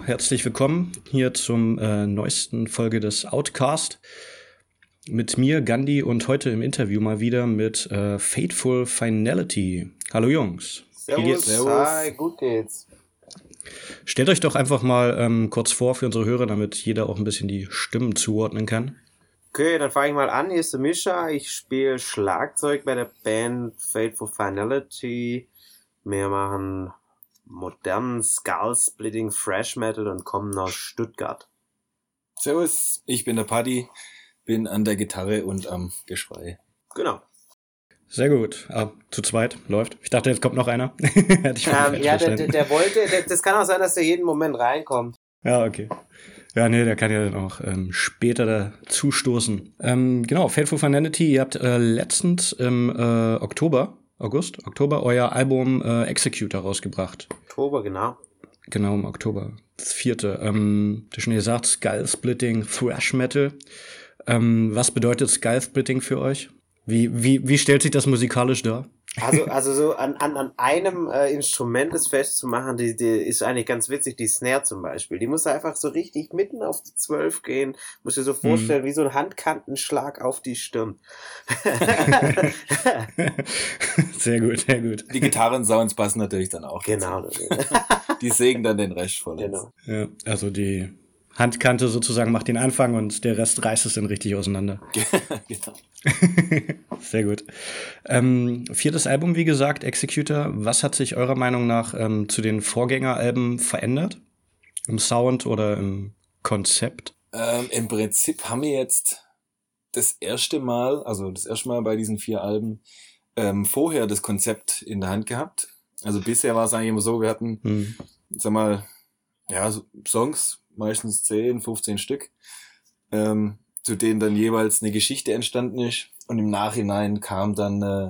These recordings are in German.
hallo, herzlich willkommen hier zum äh, neuesten Folge des Outcast. Mit mir, Gandhi, und heute im Interview mal wieder mit äh, Fateful Finality. Hallo Jungs. Servus. Wie geht's? Servus. Hi, gut geht's. Stellt euch doch einfach mal ähm, kurz vor für unsere Hörer, damit jeder auch ein bisschen die Stimmen zuordnen kann. Okay, dann fange ich mal an. Hier ist der Mischa. Ich spiele Schlagzeug bei der Band Fateful Finality. Wir machen modernen Skull-Splitting Fresh Metal und kommen aus Stuttgart. Servus, ich bin der Paddy, bin an der Gitarre und am Geschrei. Genau. Sehr gut. Ah, zu zweit läuft. Ich dachte, jetzt kommt noch einer. Hätte ich ähm, ja, der, der, wollte, der, das kann auch sein, dass der jeden Moment reinkommt. Ja, okay. Ja, nee, der kann ja dann auch ähm, später da zustoßen. Ähm, genau, Fateful Finality, ihr habt äh, letztens im äh, Oktober, August, Oktober, euer Album äh, Executor rausgebracht. Oktober, genau. Genau, im Oktober. Das vierte. Ähm, du schon gesagt, Skull Splitting, Thrash Metal. Ähm, was bedeutet Skull Splitting für euch? Wie, wie, wie stellt sich das musikalisch dar? Also, also so an, an, an einem äh, Instrument das festzumachen, die, die ist eigentlich ganz witzig, die Snare zum Beispiel. Die muss einfach so richtig mitten auf die Zwölf gehen. Muss dir so vorstellen, mhm. wie so ein Handkantenschlag auf die Stirn. sehr gut, sehr gut. Die Gitarren-Sounds passen natürlich dann auch. Genau. die sägen dann den Rest voll. Genau. Ja, also die Handkante sozusagen macht den Anfang und der Rest reißt es dann richtig auseinander. genau. Sehr gut. Ähm, viertes Album, wie gesagt, Executor. Was hat sich eurer Meinung nach ähm, zu den Vorgängeralben verändert? Im Sound oder im Konzept? Ähm, Im Prinzip haben wir jetzt das erste Mal, also das erste Mal bei diesen vier Alben, ähm, vorher das Konzept in der Hand gehabt. Also bisher war es eigentlich immer so, wir hatten, hm. sag mal, ja, Songs, meistens 10, 15 Stück, ähm, zu denen dann jeweils eine Geschichte entstanden ist. Und im Nachhinein kam dann äh,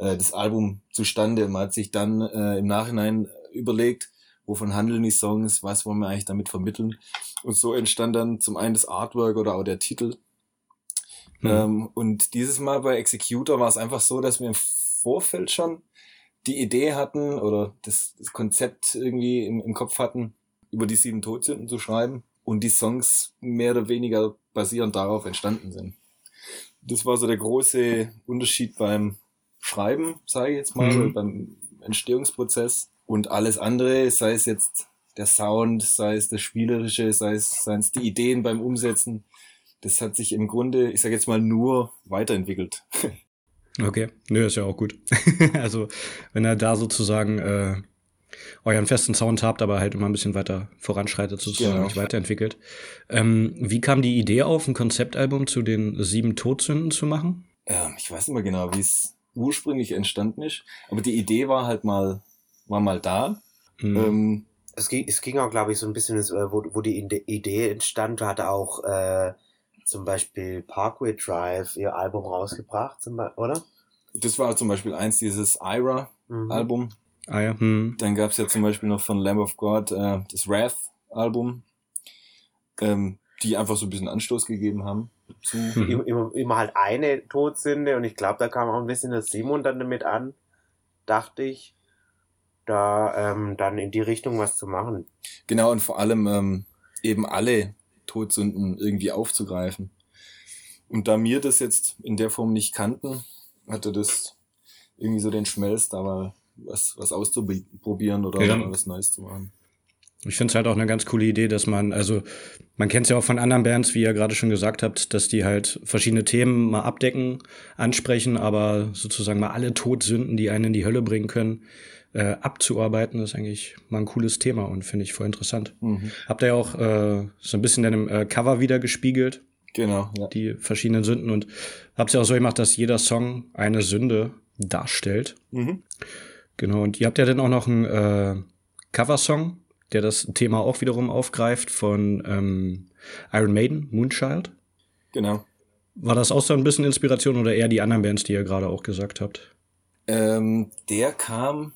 äh, das Album zustande. Man hat sich dann äh, im Nachhinein überlegt, wovon handeln die Songs, was wollen wir eigentlich damit vermitteln. Und so entstand dann zum einen das Artwork oder auch der Titel. Mhm. Ähm, und dieses Mal bei Executor war es einfach so, dass wir im Vorfeld schon die Idee hatten oder das, das Konzept irgendwie im, im Kopf hatten, über die sieben Todsünden zu schreiben und die Songs mehr oder weniger basierend darauf entstanden sind. Das war so der große Unterschied beim Schreiben, sage ich jetzt mal, mhm. beim Entstehungsprozess und alles andere, sei es jetzt der Sound, sei es das Spielerische, sei es, seien es die Ideen beim Umsetzen, das hat sich im Grunde, ich sage jetzt mal, nur weiterentwickelt. Okay, nö, ist ja auch gut. also, wenn er da sozusagen äh, euren festen Sound habt, aber halt immer ein bisschen weiter voranschreitet, sozusagen genau. weiterentwickelt. Ähm, wie kam die Idee auf, ein Konzeptalbum zu den sieben Todsünden zu machen? Ähm, ich weiß nicht mehr genau, wie es ursprünglich entstanden ist, aber die Idee war halt mal, war mal da. Mhm. Ähm, es ging, es ging auch, glaube ich, so ein bisschen, äh, wo, wo die Idee entstand, hat auch äh, zum Beispiel Parkway Drive ihr Album rausgebracht, oder? Das war zum Beispiel eins dieses Ira-Album. Mhm. Ah ja. Hm. Dann gab es ja zum Beispiel noch von Lamb of God äh, das Wrath-Album, ähm, die einfach so ein bisschen Anstoß gegeben haben. Zu mhm. immer, immer halt eine Todsünde und ich glaube, da kam auch ein bisschen das Simon dann damit an, dachte ich, da ähm, dann in die Richtung was zu machen. Genau, und vor allem ähm, eben alle Todsünden irgendwie aufzugreifen. Und da mir das jetzt in der Form nicht kannten, hatte das irgendwie so den Schmelz, da mal was, was auszuprobieren oder ja. was Neues zu machen. Ich finde es halt auch eine ganz coole Idee, dass man, also man kennt es ja auch von anderen Bands, wie ihr gerade schon gesagt habt, dass die halt verschiedene Themen mal abdecken, ansprechen, aber sozusagen mal alle Todsünden, die einen in die Hölle bringen können, äh, abzuarbeiten, ist eigentlich mal ein cooles Thema und finde ich voll interessant. Mhm. Habt ihr ja auch äh, so ein bisschen in dem äh, Cover wieder gespiegelt. Genau, ja. Die verschiedenen Sünden und habt ihr auch so gemacht, dass jeder Song eine Sünde darstellt. Mhm. Genau, und ihr habt ja dann auch noch einen äh, Coversong, der das Thema auch wiederum aufgreift von ähm, Iron Maiden, Moonchild. Genau. War das auch so ein bisschen Inspiration oder eher die anderen Bands, die ihr gerade auch gesagt habt? Ähm, der kam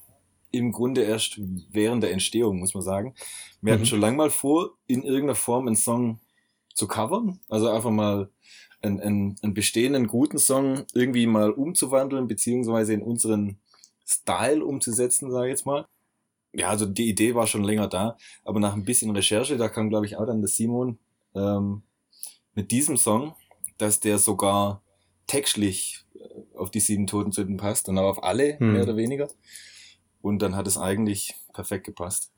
im Grunde erst während der Entstehung, muss man sagen. Wir mhm. hatten schon lange mal vor, in irgendeiner Form einen Song zu covern. Also einfach mal einen, einen, einen bestehenden guten Song irgendwie mal umzuwandeln, beziehungsweise in unseren Style umzusetzen, sage ich jetzt mal. ja, also die Idee war schon länger da, aber nach ein bisschen Recherche, da kam, glaube ich, auch dann der Simon ähm, mit diesem Song, dass der sogar textlich äh, auf die sieben Totensünden passt und auch auf alle, hm. mehr oder weniger. Und dann hat es eigentlich perfekt gepasst.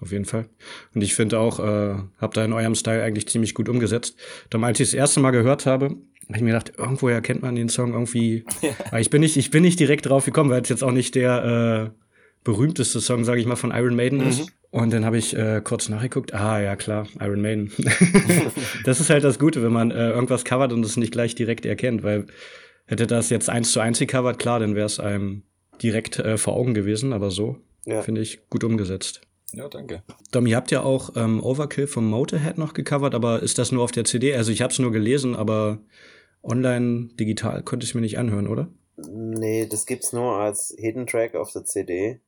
Auf jeden Fall. Und ich finde auch, äh, habt ihr in eurem Style eigentlich ziemlich gut umgesetzt. Dann, als ich das erste Mal gehört habe, habe ich mir gedacht, irgendwoher kennt man den Song irgendwie. Ja. Aber ich bin nicht, ich bin nicht direkt drauf gekommen, weil es jetzt auch nicht der äh, berühmteste Song, sage ich mal, von Iron Maiden mhm. ist. Und dann habe ich äh, kurz nachgeguckt. Ah, ja klar, Iron Maiden. das ist halt das Gute, wenn man äh, irgendwas covert und es nicht gleich direkt erkennt, weil hätte das jetzt eins zu eins gecovert, klar, dann wäre es einem direkt äh, vor Augen gewesen, aber so ja. finde ich gut umgesetzt. Ja, danke. Dom, ihr habt ja auch ähm, Overkill vom Motorhead noch gecovert, aber ist das nur auf der CD? Also ich habe es nur gelesen, aber online, digital konnte ich mir nicht anhören, oder? Nee, das gibt's nur als Hidden Track auf der CD.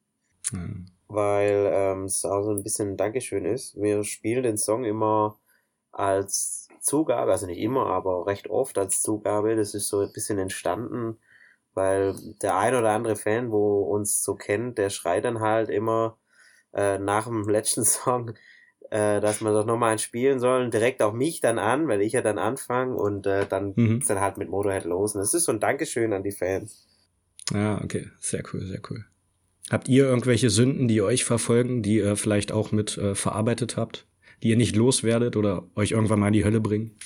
Hm. Weil ähm, es auch so ein bisschen ein Dankeschön ist. Wir spielen den Song immer als Zugabe, also nicht immer, aber recht oft als Zugabe. Das ist so ein bisschen entstanden, weil der ein oder andere Fan, wo uns so kennt, der schreit dann halt immer, äh, nach dem letzten Song, äh, dass man doch nochmal spielen soll, direkt auch mich dann an, weil ich ja dann anfange und äh, dann mhm. geht's dann halt mit Motorhead los. Und das ist so ein Dankeschön an die Fans. Ja, okay, sehr cool, sehr cool. Habt ihr irgendwelche Sünden, die euch verfolgen, die ihr vielleicht auch mit äh, verarbeitet habt, die ihr nicht loswerdet oder euch irgendwann mal in die Hölle bringen?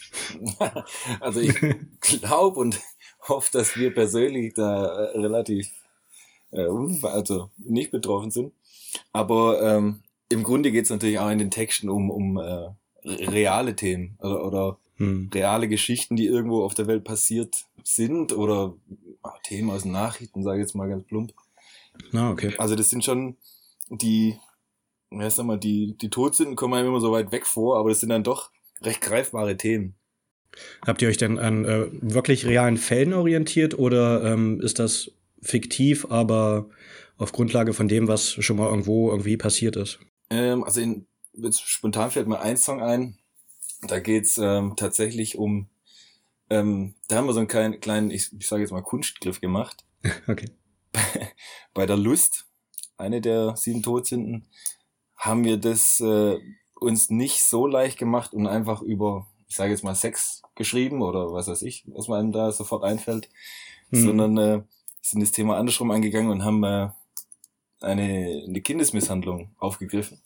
also ich glaube und hoffe, dass wir persönlich da äh, relativ äh, also nicht betroffen sind. Aber ähm, im Grunde geht es natürlich auch in den Texten um, um äh, reale Themen oder, oder hm. reale Geschichten, die irgendwo auf der Welt passiert sind oder ach, Themen aus den Nachrichten, sage ich jetzt mal ganz plump. Ah, okay. Also das sind schon die, ja, sag mal, die, die Todsünden kommen einem immer so weit weg vor, aber das sind dann doch recht greifbare Themen. Habt ihr euch denn an äh, wirklich realen Fällen orientiert oder ähm, ist das fiktiv, aber auf Grundlage von dem, was schon mal irgendwo irgendwie passiert ist? Ähm, also in, jetzt spontan fällt mir ein Song ein. Da geht's ähm, tatsächlich um, ähm, da haben wir so einen kleinen, kleinen ich, ich sage jetzt mal Kunstgriff gemacht. okay. Bei, bei der Lust, eine der sieben Todsünden, haben wir das äh, uns nicht so leicht gemacht und einfach über, ich sage jetzt mal Sex geschrieben oder was weiß ich, was man da sofort einfällt, mhm. sondern äh, sind das Thema andersrum angegangen und haben äh, eine, eine Kindesmisshandlung aufgegriffen.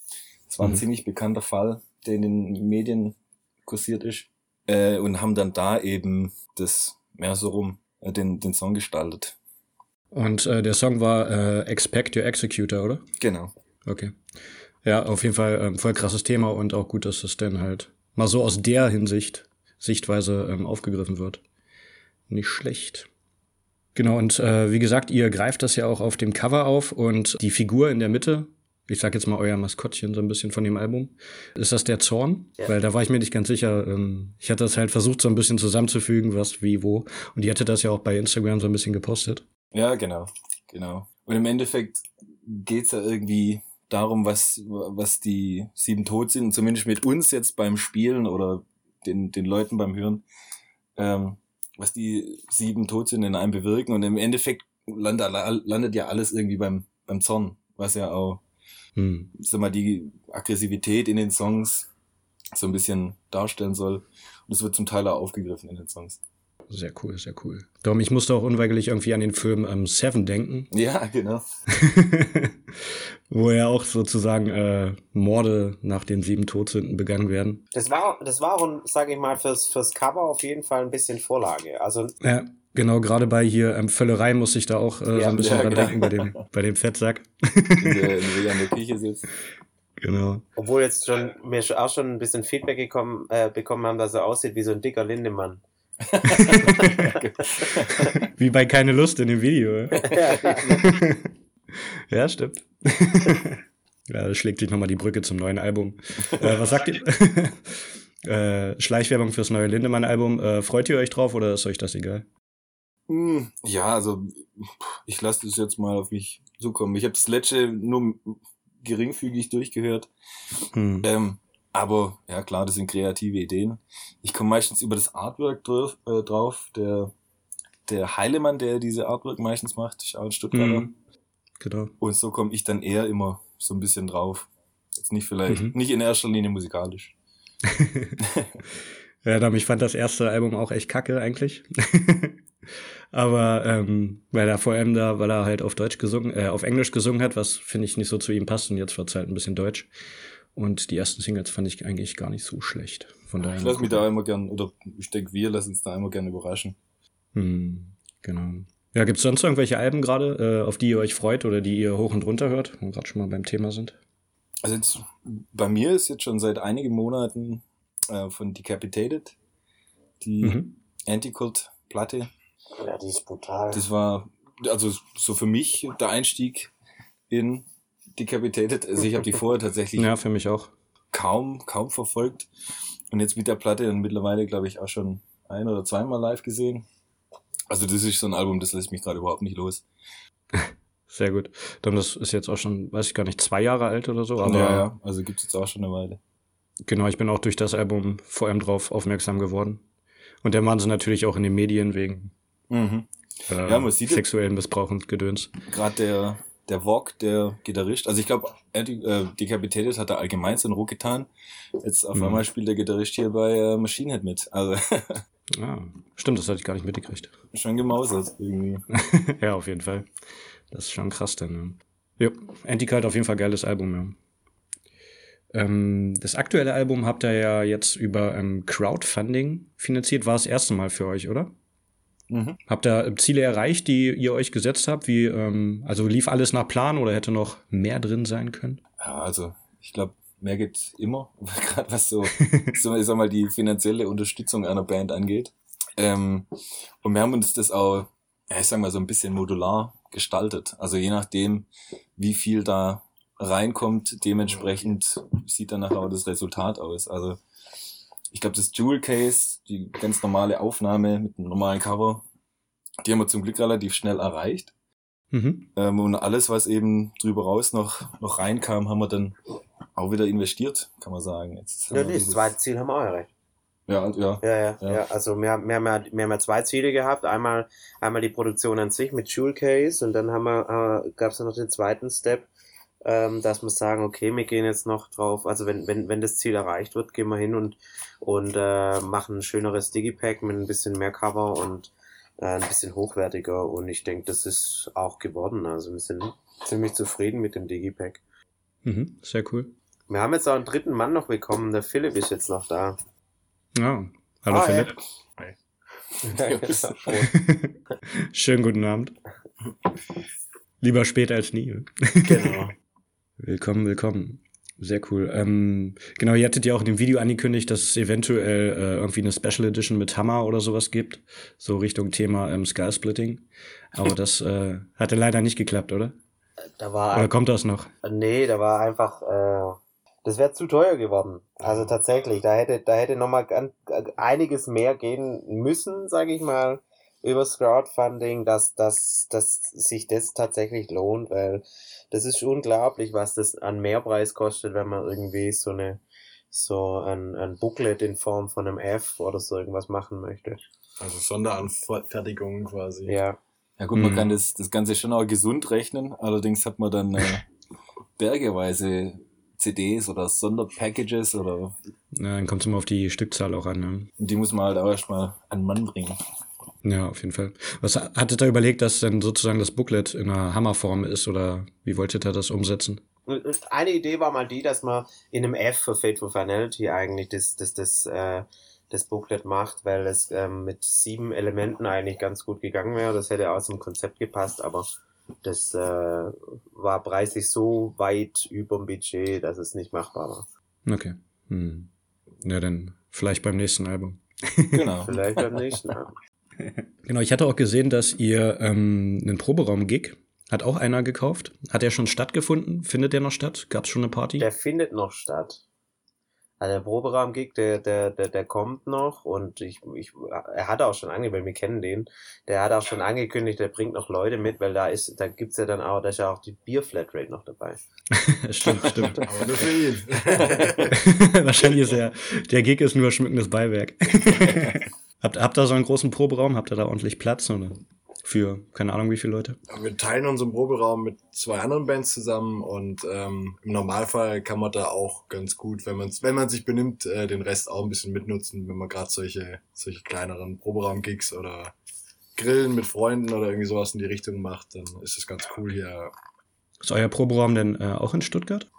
Das war ein mhm. ziemlich bekannter Fall, der in den Medien kursiert ist. Äh, und haben dann da eben das mehr so rum äh, den, den Song gestaltet. Und äh, der Song war äh, Expect Your Executor, oder? Genau. Okay. Ja, auf jeden Fall ähm, voll krasses Thema und auch gut, dass es dann halt mal so aus der Hinsicht, Sichtweise ähm, aufgegriffen wird. Nicht schlecht. Genau, und äh, wie gesagt, ihr greift das ja auch auf dem Cover auf und die Figur in der Mitte, ich sag jetzt mal euer Maskottchen so ein bisschen von dem Album, ist das der Zorn? Ja. Weil da war ich mir nicht ganz sicher. Ähm, ich hatte das halt versucht, so ein bisschen zusammenzufügen, was, wie, wo. Und die hatte das ja auch bei Instagram so ein bisschen gepostet. Ja, genau, genau. Und im Endeffekt geht's ja irgendwie darum, was, was die sieben tot sind, zumindest mit uns jetzt beim Spielen oder den, den Leuten beim Hören. Ähm, was die sieben Todsünden in einem bewirken und im Endeffekt landet, landet ja alles irgendwie beim, beim Zorn, was ja auch, hm. sag mal, die Aggressivität in den Songs so ein bisschen darstellen soll. Und es wird zum Teil auch aufgegriffen in den Songs. Sehr cool, sehr cool. Darum, ich musste auch unweigerlich irgendwie an den Film ähm, Seven denken. Ja, genau. Wo ja auch sozusagen äh, Morde nach den sieben Todsünden begangen werden. Das war, das war auch, sage ich mal, fürs, fürs Cover auf jeden Fall ein bisschen Vorlage. Also ja, genau, gerade bei hier ähm, Völlerei muss ich da auch äh, ja, so ein bisschen ja, dran genau. denken bei dem, bei dem Fettsack. In der, in der Küche sitzt. Genau. Obwohl jetzt schon mir auch schon ein bisschen Feedback gekommen, äh, bekommen haben, dass er aussieht wie so ein dicker Lindemann. Wie bei Keine Lust in dem Video. ja, stimmt. ja, das schlägt sich nochmal die Brücke zum neuen Album. Äh, was sagt ihr? äh, Schleichwerbung fürs neue Lindemann-Album. Äh, freut ihr euch drauf oder ist euch das egal? Hm, ja, also ich lasse das jetzt mal auf mich zukommen. Ich habe das letzte nur geringfügig durchgehört. Hm. Ähm, aber ja klar, das sind kreative Ideen. Ich komme meistens über das Artwork drauf. Äh, drauf. Der, der Heilemann, der diese Artwork meistens macht, ist auch ein Stuttgarter. Mhm. Genau. Und so komme ich dann eher immer so ein bisschen drauf. Jetzt nicht vielleicht, mhm. nicht in erster Linie musikalisch. ja, ich fand das erste Album auch echt kacke eigentlich. Aber ähm, weil er vor allem da, weil er halt auf Deutsch gesungen, äh, auf Englisch gesungen hat, was finde ich nicht so zu ihm passt und jetzt wird es halt ein bisschen Deutsch. Und die ersten Singles fand ich eigentlich gar nicht so schlecht. Von daher. Ich lasse mich da immer gern, oder ich denke, wir lassen uns da immer gern überraschen. Hm, genau. Ja, gibt es sonst irgendwelche Alben gerade, äh, auf die ihr euch freut oder die ihr hoch und runter hört, wo wir gerade schon mal beim Thema sind? Also jetzt, bei mir ist jetzt schon seit einigen Monaten äh, von Decapitated die mhm. Anticult-Platte. Ja, die ist brutal. Das war also so für mich der Einstieg in Decapitated. Also ich habe die vorher tatsächlich ja, für mich auch. kaum, kaum verfolgt. Und jetzt mit der Platte dann mittlerweile, glaube ich, auch schon ein oder zweimal live gesehen. Also das ist so ein Album, das lässt mich gerade überhaupt nicht los. Sehr gut. Dann das ist jetzt auch schon, weiß ich gar nicht, zwei Jahre alt oder so. Aber ja, ja, also gibt's jetzt auch schon eine Weile. Genau, ich bin auch durch das Album vor allem drauf aufmerksam geworden. Und der waren sie natürlich auch in den Medien wegen mhm. äh, ja, man sieht sexuellen Missbrauch und Gedöns. Gerade der, der Vogue, der Gitarrist, also ich glaube, äh, Decapitated hat er allgemein so einen Ruck getan. Jetzt auf mhm. einmal spielt der Gitarrist hier bei äh, Machine Head mit. Also ah, stimmt, das hatte ich gar nicht mitgekriegt. Schon gemausert irgendwie. ja, auf jeden Fall. Das ist schon krass dann. Ja, Antica hat auf jeden Fall geiles Album, ja. Ähm, das aktuelle Album habt ihr ja jetzt über ähm, Crowdfunding finanziert. War das erste Mal für euch, oder? Mhm. Habt ihr Ziele erreicht, die ihr euch gesetzt habt? Wie, ähm, also lief alles nach Plan oder hätte noch mehr drin sein können? Ja, also ich glaube, mehr geht immer, gerade was so, so ich sag mal, die finanzielle Unterstützung einer Band angeht. Ähm, und wir haben uns das auch, ja, ich sag mal, so ein bisschen modular gestaltet. Also je nachdem, wie viel da reinkommt, dementsprechend sieht dann nachher auch das Resultat aus. Also ich glaube, das Jewel Case, die ganz normale Aufnahme mit einem normalen Cover, die haben wir zum Glück relativ schnell erreicht. Mhm. Ähm, und alles, was eben drüber raus noch, noch reinkam, haben wir dann auch wieder investiert, kann man sagen. Jetzt ja, das zweite Ziel haben wir auch erreicht. Ja, ja. Ja, ja, ja. ja. Also wir, wir, haben ja, wir haben ja zwei Ziele gehabt. Einmal, einmal die Produktion an sich mit Jewel Case und dann haben wir, äh, gab es noch den zweiten Step, ähm, dass wir sagen, okay, wir gehen jetzt noch drauf, also wenn, wenn, wenn das Ziel erreicht wird, gehen wir hin und, und äh, machen ein schöneres Digipack mit ein bisschen mehr Cover und äh, ein bisschen hochwertiger und ich denke, das ist auch geworden. Also wir sind ziemlich zufrieden mit dem Digipack. Mhm, sehr cool. Wir haben jetzt auch einen dritten Mann noch bekommen, der Philipp ist jetzt noch da. Ja, hallo ah, Philipp. Hi. Schönen guten Abend. Lieber spät als nie. Genau. Willkommen, willkommen. Sehr cool. Ähm, genau, ihr hattet ja auch in dem Video angekündigt, dass es eventuell äh, irgendwie eine Special Edition mit Hammer oder sowas gibt. So Richtung Thema ähm, Sky Splitting. Aber das äh, hatte leider nicht geklappt, oder? Da war oder kommt das noch? Nee, da war einfach, äh, das wäre zu teuer geworden. Also tatsächlich, da hätte, da hätte noch mal einiges mehr gehen müssen, sage ich mal übers Crowdfunding, dass, dass, dass sich das tatsächlich lohnt, weil das ist unglaublich, was das an Mehrpreis kostet, wenn man irgendwie so eine so ein, ein Booklet in Form von einem F oder so irgendwas machen möchte. Also Sonderanfertigungen quasi. Ja. Ja gut, man mhm. kann das, das Ganze schon auch gesund rechnen, allerdings hat man dann äh, bergeweise CDs oder Sonderpackages oder. Ja, dann kommt es immer auf die Stückzahl auch an. Ne? Und die muss man halt auch erstmal an den Mann bringen. Ja, auf jeden Fall. Was hattet ihr überlegt, dass denn sozusagen das Booklet in einer Hammerform ist oder wie wolltet ihr das umsetzen? Eine Idee war mal die, dass man in einem F für Fateful Finality eigentlich das, das, das, äh, das Booklet macht, weil es ähm, mit sieben Elementen eigentlich ganz gut gegangen wäre. Das hätte auch zum Konzept gepasst, aber das äh, war preislich so weit über dem Budget, dass es nicht machbar war. Okay. Hm. Ja, dann vielleicht beim nächsten Album. Genau. vielleicht beim nächsten Album. Genau, ich hatte auch gesehen, dass ihr ähm, einen Proberaum-Gig hat auch einer gekauft. Hat der schon stattgefunden? Findet der noch statt? Gab es schon eine Party? Der findet noch statt. Also der Proberaum-Gig, der, der, der, der kommt noch und ich, ich, er hat auch schon angekündigt, weil wir kennen den, der hat auch schon angekündigt, der bringt noch Leute mit, weil da ist, da gibt's ja dann auch, da ist ja auch die Bier-Flatrate noch dabei. stimmt, stimmt. Aber nur für ihn. Wahrscheinlich ist er, der Gig ist nur schmückendes Beiwerk. Habt, habt ihr so einen großen Proberaum? Habt ihr da ordentlich Platz? Oder für keine Ahnung wie viele Leute? Wir teilen unseren Proberaum mit zwei anderen Bands zusammen und ähm, im Normalfall kann man da auch ganz gut, wenn man wenn man sich benimmt, äh, den Rest auch ein bisschen mitnutzen, wenn man gerade solche solche kleineren Proberaum-Gigs oder Grillen mit Freunden oder irgendwie sowas in die Richtung macht, dann ist es ganz cool hier. Ist euer Proberaum denn äh, auch in Stuttgart?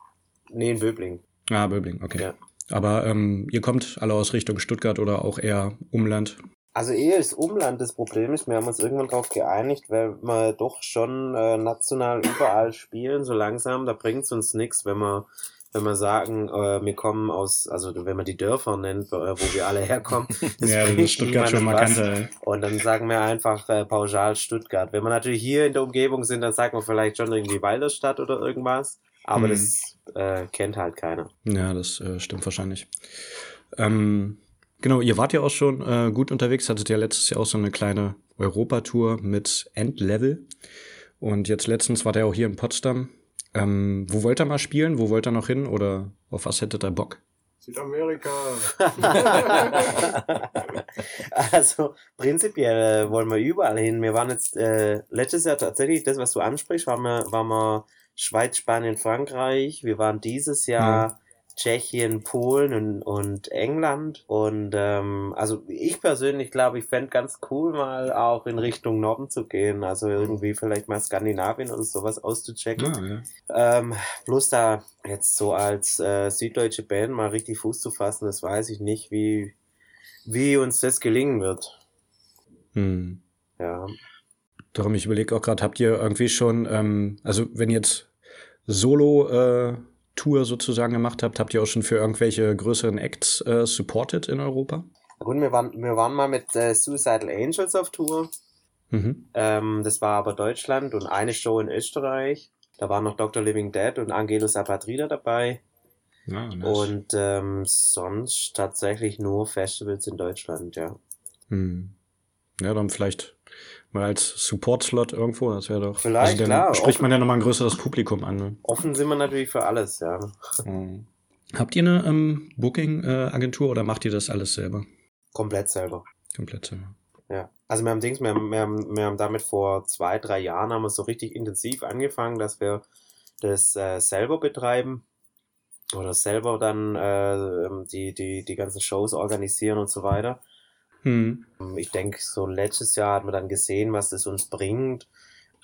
Nee, in Böbling. Ah, Böbling, okay. Ja. Aber ähm, ihr kommt alle aus Richtung Stuttgart oder auch eher Umland? Also eher ist Umland das Problem ist. Wir haben uns irgendwann darauf geeinigt, weil wir doch schon äh, national überall spielen, so langsam. Da bringt es uns nichts, wenn wir wenn wir sagen, äh, wir kommen aus, also wenn man die Dörfer nennt, äh, wo wir alle herkommen, das ja, bringt ist Stuttgart schon markanter. Und dann sagen wir einfach äh, pauschal Stuttgart. Wenn wir natürlich hier in der Umgebung sind, dann sagen wir vielleicht schon irgendwie Walderstadt oder irgendwas. Aber Mhm. das äh, kennt halt keiner. Ja, das äh, stimmt wahrscheinlich. Ähm, genau, ihr wart ja auch schon äh, gut unterwegs, hattet ja letztes Jahr auch so eine kleine Europatour mit Endlevel. Und jetzt letztens war der auch hier in Potsdam. Ähm, wo wollt ihr mal spielen? Wo wollt ihr noch hin? Oder auf was hättet ihr Bock? Südamerika. also prinzipiell äh, wollen wir überall hin. Wir waren jetzt äh, letztes Jahr tatsächlich, das, was du ansprichst, waren wir, waren wir Schweiz, Spanien, Frankreich. Wir waren dieses Jahr Tschechien, Polen und, und England. Und ähm, also ich persönlich glaube, ich fände ganz cool, mal auch in Richtung Norden zu gehen. Also irgendwie vielleicht mal Skandinavien oder sowas auszuchecken. Ah, ja. Ähm, bloß da jetzt so als äh, süddeutsche Band mal richtig Fuß zu fassen, das weiß ich nicht, wie, wie uns das gelingen wird. Hm. Ja. Darum, ich überlege auch gerade, habt ihr irgendwie schon, ähm, also wenn jetzt Solo-Tour sozusagen gemacht habt, habt ihr auch schon für irgendwelche größeren Acts äh, supported in Europa? Gut, wir waren, wir waren mal mit äh, Suicidal Angels auf Tour. Mhm. Ähm, das war aber Deutschland und eine Show in Österreich. Da waren noch Dr. Living Dead und Angelus Apatrida dabei. Ja, nice. Und ähm, sonst tatsächlich nur Festivals in Deutschland, ja. Hm. Ja, dann vielleicht mal als Support-Slot irgendwo, das wäre doch. Vielleicht, dann klar, spricht offen. man ja nochmal ein größeres Publikum an. Ne? Offen sind wir natürlich für alles, ja. Mhm. Habt ihr eine ähm, Booking-Agentur oder macht ihr das alles selber? Komplett selber. Komplett selber. Ja, also wir haben Dings, wir haben, wir haben, wir haben damit vor zwei, drei Jahren haben wir so richtig intensiv angefangen, dass wir das äh, selber betreiben oder selber dann äh, die, die, die ganzen Shows organisieren und so weiter. Hm. Ich denke, so letztes Jahr hat man dann gesehen, was das uns bringt.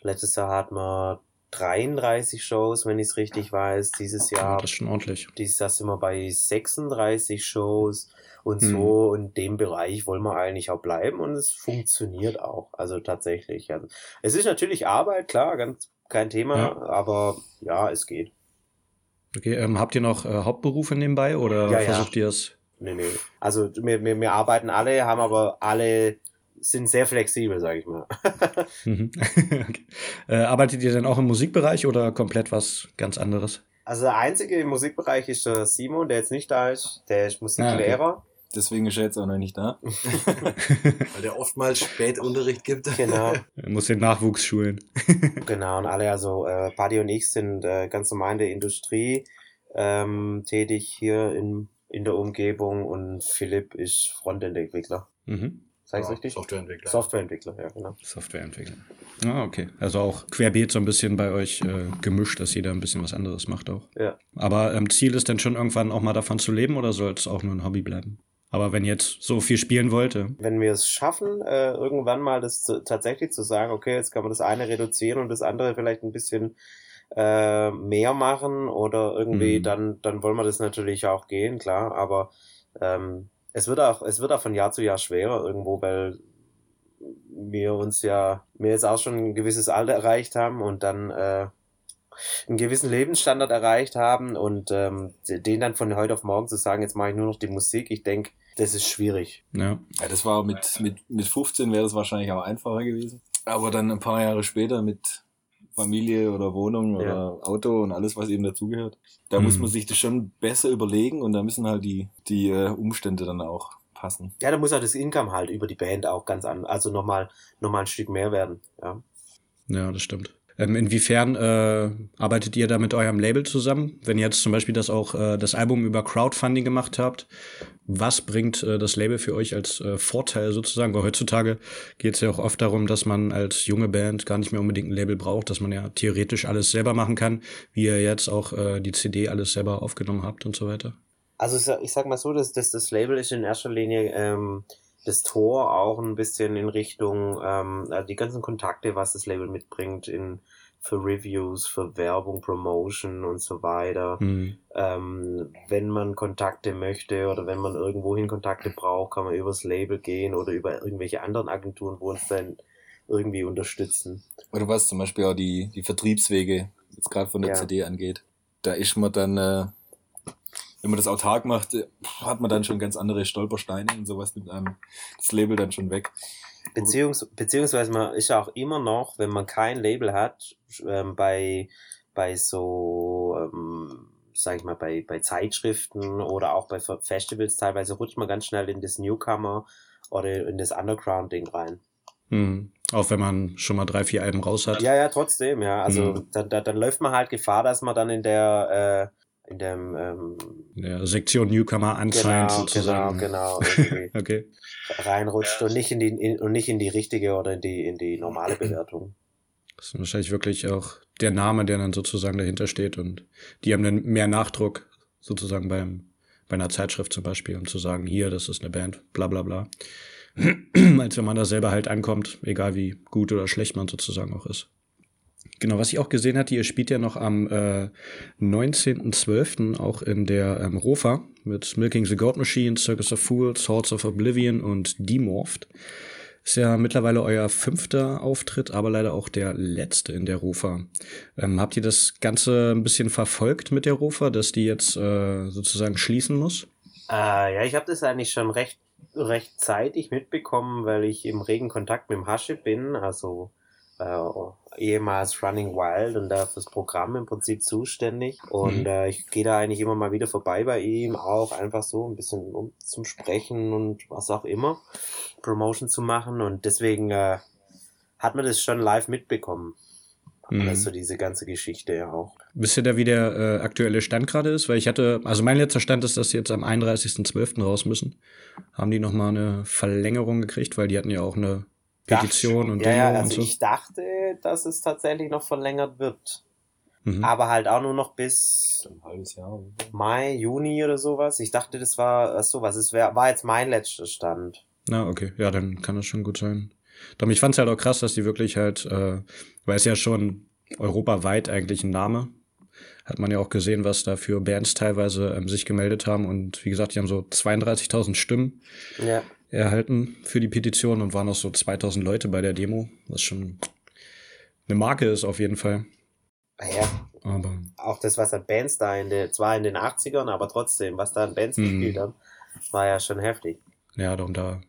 Letztes Jahr hatten wir 33 Shows, wenn ich es richtig weiß. Dieses Ja, Jahr das ist schon ordentlich. dieses Jahr sind wir bei 36 Shows und Hm. so in dem Bereich wollen wir eigentlich auch bleiben und es funktioniert auch. Also tatsächlich. Also, es ist natürlich Arbeit, klar, ganz kein Thema, Ja. aber ja, es geht. Okay, ähm, habt ihr noch äh, Hauptberufe nebenbei oder Ja, ja. versucht ihr es? Nee, nee. Also wir, wir, wir arbeiten alle, haben aber alle, sind sehr flexibel, sag ich mal. Mhm. okay. äh, arbeitet ihr denn auch im Musikbereich oder komplett was ganz anderes? Also der einzige im Musikbereich ist der Simon, der jetzt nicht da ist. Der ist Musiklehrer. Deswegen ist er jetzt auch noch nicht da. Weil der oftmals Spätunterricht gibt. Genau, Er muss den Nachwuchs schulen. genau. Und alle, also äh, Paddy und ich sind äh, ganz normal in der Industrie ähm, tätig hier in, in der Umgebung und Philipp ist Frontend-Entwickler. Mhm. Sag ich's Ja, richtig? Softwareentwickler. Softwareentwickler, ja, genau. Softwareentwickler. Ah, okay. Also auch querbeet so ein bisschen bei euch äh, gemischt, dass jeder ein bisschen was anderes macht auch. Ja. Aber ähm, Ziel ist dann schon irgendwann auch mal davon zu leben oder soll es auch nur ein Hobby bleiben? Aber wenn jetzt so viel spielen wollte, Wenn wir es schaffen, äh, irgendwann mal das zu, tatsächlich zu sagen, okay, jetzt kann man das eine reduzieren und das andere vielleicht ein bisschen äh, mehr machen oder irgendwie, Mhm. dann, dann wollen wir das natürlich auch gehen, klar, aber ähm, es wird auch, es wird auch von Jahr zu Jahr schwerer irgendwo, weil wir uns ja, wir jetzt auch schon ein gewisses Alter erreicht haben und dann äh, einen gewissen Lebensstandard erreicht haben und ähm, den dann von heute auf morgen zu sagen, jetzt mache ich nur noch die Musik, ich denke, das ist schwierig. ja. Ja, das war mit, mit, mit 15 wäre das wahrscheinlich auch einfacher gewesen. Aber dann ein paar Jahre später mit Familie oder Wohnung oder Ja. Auto und alles, was eben dazugehört, da Mhm. muss man sich das schon besser überlegen und da müssen halt die, die äh, Umstände dann auch passen. Ja, da muss auch das Income halt über die Band auch ganz an, also nochmal noch mal ein Stück mehr werden. Ja. Ja, das stimmt. Ähm, inwiefern äh, arbeitet ihr da mit eurem Label zusammen? Wenn ihr jetzt zum Beispiel das auch äh, das Album über Crowdfunding gemacht habt, was bringt äh, das Label für euch als äh, Vorteil sozusagen? Weil heutzutage geht es ja auch oft darum, dass man als junge Band gar nicht mehr unbedingt ein Label braucht, dass man ja theoretisch alles selber machen kann, wie ihr jetzt auch äh, die CD alles selber aufgenommen habt und so weiter. Also ich sag mal so, dass, dass das Label ist in erster Linie ähm, das Tor auch ein bisschen in Richtung ähm, also die ganzen Kontakte, was das Label mitbringt in für Reviews, für Werbung, Promotion und so weiter. Mhm. Ähm, wenn man Kontakte möchte oder wenn man irgendwohin Kontakte braucht, kann man übers Label gehen oder über irgendwelche anderen Agenturen, wo uns dann irgendwie unterstützen. Oder was zum Beispiel auch die, die Vertriebswege, jetzt gerade von der ja. CD angeht. Da ist man dann, äh, wenn man das autark macht, hat man dann schon ganz andere Stolpersteine und sowas nimmt einem das Label dann schon weg. Beziehungs beziehungsweise man ist auch immer noch, wenn man kein Label hat, ähm, bei, bei so, ähm, sag ich mal, bei, bei Zeitschriften oder auch bei Festivals teilweise rutscht man ganz schnell in das Newcomer oder in das Underground-Ding rein. Mhm. Auch wenn man schon mal drei, vier Alben raus hat. Ja, ja, trotzdem, ja. Also mhm. dann, dann, dann läuft man halt Gefahr, dass man dann in der äh, in dem ähm, der Sektion Newcomer anscheinend genau, sozusagen. Genau, genau. okay. Reinrutscht und nicht in die in, und nicht in die richtige oder in die in die normale Bewertung. Das ist wahrscheinlich wirklich auch der Name, der dann sozusagen dahinter steht und die haben dann mehr Nachdruck sozusagen beim bei einer Zeitschrift zum Beispiel, um zu sagen, hier, das ist eine Band, bla bla bla. Als wenn man da selber halt ankommt, egal wie gut oder schlecht man sozusagen auch ist. Genau, was ich auch gesehen hatte, ihr spielt ja noch am äh, 19.12. auch in der ähm, Rofa mit Milking the God Machine, Circus of Fools, Swords of Oblivion und Demorphed. Ist ja mittlerweile euer fünfter Auftritt, aber leider auch der letzte in der Rofa. Ähm, habt ihr das Ganze ein bisschen verfolgt mit der Rofa, dass die jetzt äh, sozusagen schließen muss? Äh, ja, ich habe das eigentlich schon recht, recht zeitig mitbekommen, weil ich im regen Kontakt mit dem Hasche bin. Also äh, ehemals Running Wild und da fürs Programm im Prinzip zuständig. Und mhm. äh, ich gehe da eigentlich immer mal wieder vorbei bei ihm, auch einfach so ein bisschen um, zum Sprechen und was auch immer, Promotion zu machen. Und deswegen äh, hat man das schon live mitbekommen. Mhm. Also diese ganze Geschichte ja auch. Wisst ihr da, wie der äh, aktuelle Stand gerade ist? Weil ich hatte, also mein letzter Stand ist, dass sie jetzt am 31.12. raus müssen. Haben die nochmal eine Verlängerung gekriegt, weil die hatten ja auch eine Petition und ja, Demo ja, also und so. Ich dachte, dass es tatsächlich noch verlängert wird. Mhm. Aber halt auch nur noch bis ein halbes Jahr. Mai, Juni oder sowas. Ich dachte, das war sowas. Es wär, war jetzt mein letzter Stand. Na, okay. Ja, dann kann das schon gut sein. Darum, ich fand es halt auch krass, dass die wirklich halt, äh, weil es ja schon europaweit eigentlich ein Name. Hat man ja auch gesehen, was da für Bands teilweise ähm, sich gemeldet haben. Und wie gesagt, die haben so 32.000 Stimmen. Ja erhalten für die Petition und waren auch so 2000 Leute bei der Demo, was schon eine Marke ist auf jeden Fall. Ah ja. Aber auch das, was an Bands da in der, zwar in den 80ern, aber trotzdem, was da an Bands mhm. gespielt haben, war ja schon heftig. Ja, darum da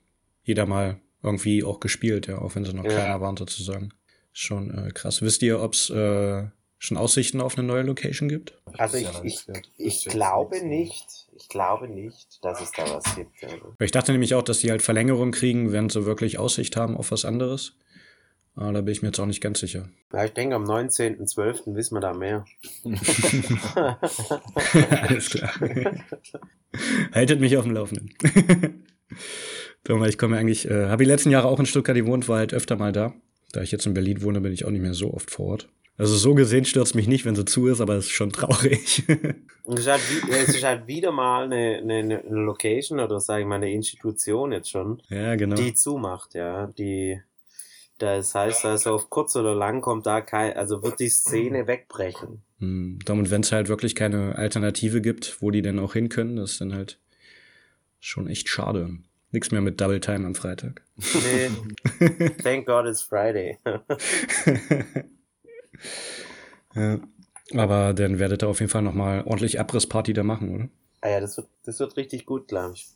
jeder mal irgendwie auch gespielt, ja, auch wenn sie noch ja. kleiner waren sozusagen. Schon äh, krass. Wisst ihr, ob's äh, schon Aussichten auf eine neue Location gibt? Also ich, ich, ich glaube nicht. Ich glaube nicht, dass es da was gibt. Also. Ich dachte nämlich auch, dass die halt Verlängerung kriegen, wenn sie wirklich Aussicht haben auf was anderes. Aber da bin ich mir jetzt auch nicht ganz sicher. Ja, ich denke, am 19.12. wissen wir da mehr. Alles klar. Haltet mich auf dem Laufenden. ich komme eigentlich, äh, habe die letzten Jahre auch in Stuttgart gewohnt, war halt öfter mal da. Da ich jetzt in Berlin wohne, bin ich auch nicht mehr so oft vor Ort. Also so gesehen stört es mich nicht, wenn sie zu ist, aber es ist schon traurig. Es ist halt, es ist halt wieder mal eine, eine, eine Location oder sage ich mal eine Institution jetzt schon, ja, genau. die zumacht, ja. Die, das heißt also auf kurz oder lang kommt da kein, also wird die Szene wegbrechen. Hm, und wenn es halt wirklich keine Alternative gibt, wo die denn auch hin können, das ist dann halt schon echt schade. Nichts mehr mit Double Time am Freitag. Nee. Thank God it's Friday. ja. Aber dann werdet ihr auf jeden Fall nochmal ordentlich Abrissparty da machen, oder? Ah ja, das wird, das wird richtig gut, glaube ich.